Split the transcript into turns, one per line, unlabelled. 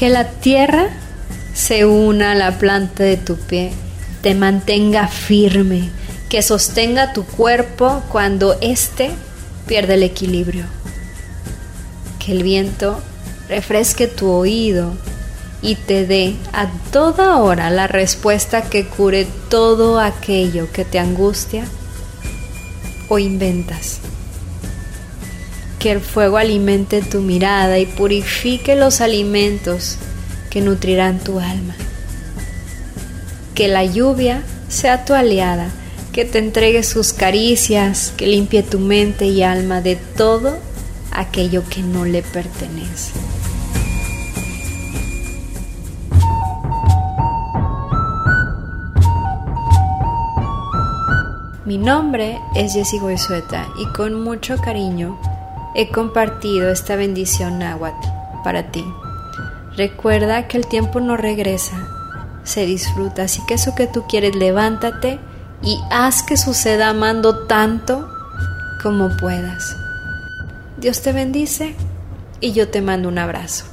Que la tierra se una a la planta de tu pie, te mantenga firme, que sostenga tu cuerpo cuando éste pierde el equilibrio. Que el viento refresque tu oído y te dé a toda hora la respuesta que cure todo aquello que te angustia o inventas. Que el fuego alimente tu mirada y purifique los alimentos que nutrirán tu alma. Que la lluvia sea tu aliada, que te entregue sus caricias, que limpie tu mente y alma de todo aquello que no le pertenece. Mi nombre es Jessie Goizueta y con mucho cariño he compartido esta bendición náhuatl para ti. Recuerda que el tiempo no regresa, se disfruta, así que eso que tú quieres, levántate y haz que suceda amando tanto como puedas. Dios te bendice y yo te mando un abrazo.